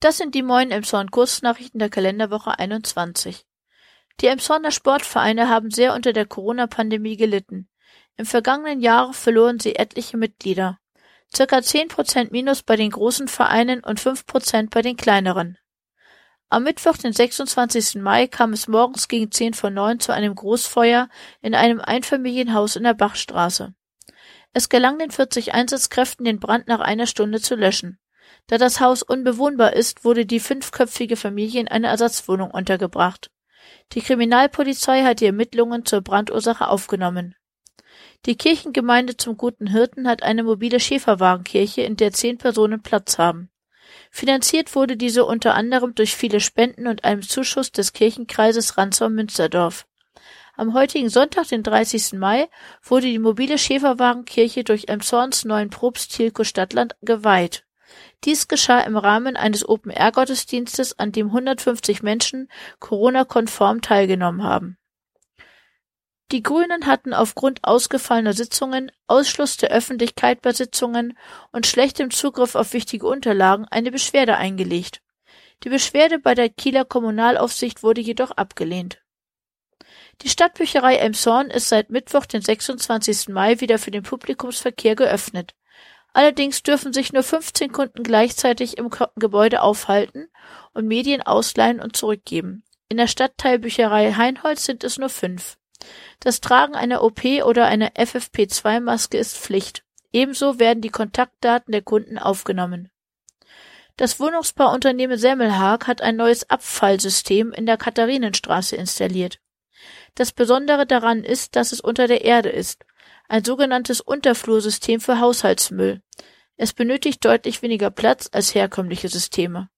Das sind die Moin Emshorn Kursnachrichten der Kalenderwoche 21. Die Emshorner Sportvereine haben sehr unter der Corona-Pandemie gelitten. Im vergangenen Jahr verloren sie etliche Mitglieder. Circa 10 Prozent Minus bei den großen Vereinen und 5 Prozent bei den kleineren. Am Mittwoch, den 26. Mai, kam es morgens gegen 10 vor 9 zu einem Großfeuer in einem Einfamilienhaus in der Bachstraße. Es gelang den 40 Einsatzkräften, den Brand nach einer Stunde zu löschen. Da das Haus unbewohnbar ist, wurde die fünfköpfige Familie in eine Ersatzwohnung untergebracht. Die Kriminalpolizei hat die Ermittlungen zur Brandursache aufgenommen. Die Kirchengemeinde zum Guten Hirten hat eine mobile Schäferwagenkirche, in der zehn Personen Platz haben. Finanziert wurde diese unter anderem durch viele Spenden und einem Zuschuss des Kirchenkreises Ransau-Münsterdorf. Am heutigen Sonntag, den 30. Mai, wurde die mobile Schäferwagenkirche durch Emshorns neuen Propst Thielko Stadtland geweiht. Dies geschah im Rahmen eines Open-Air-Gottesdienstes, an dem 150 Menschen Corona-konform teilgenommen haben. Die Grünen hatten aufgrund ausgefallener Sitzungen, Ausschluss der Öffentlichkeit bei Sitzungen und schlechtem Zugriff auf wichtige Unterlagen eine Beschwerde eingelegt. Die Beschwerde bei der Kieler Kommunalaufsicht wurde jedoch abgelehnt. Die Stadtbücherei Elmshorn ist seit Mittwoch, den 26. Mai, wieder für den Publikumsverkehr geöffnet. Allerdings dürfen sich nur 15 Kunden gleichzeitig im Gebäude aufhalten und Medien ausleihen und zurückgeben. In der Stadtteilbücherei Heinholz sind es nur fünf. Das Tragen einer OP oder einer FFP2-Maske ist Pflicht. Ebenso werden die Kontaktdaten der Kunden aufgenommen. Das Wohnungsbauunternehmen Semmelhag hat ein neues Abfallsystem in der Katharinenstraße installiert. Das Besondere daran ist, dass es unter der Erde ist ein sogenanntes Unterflursystem für Haushaltsmüll. Es benötigt deutlich weniger Platz als herkömmliche Systeme.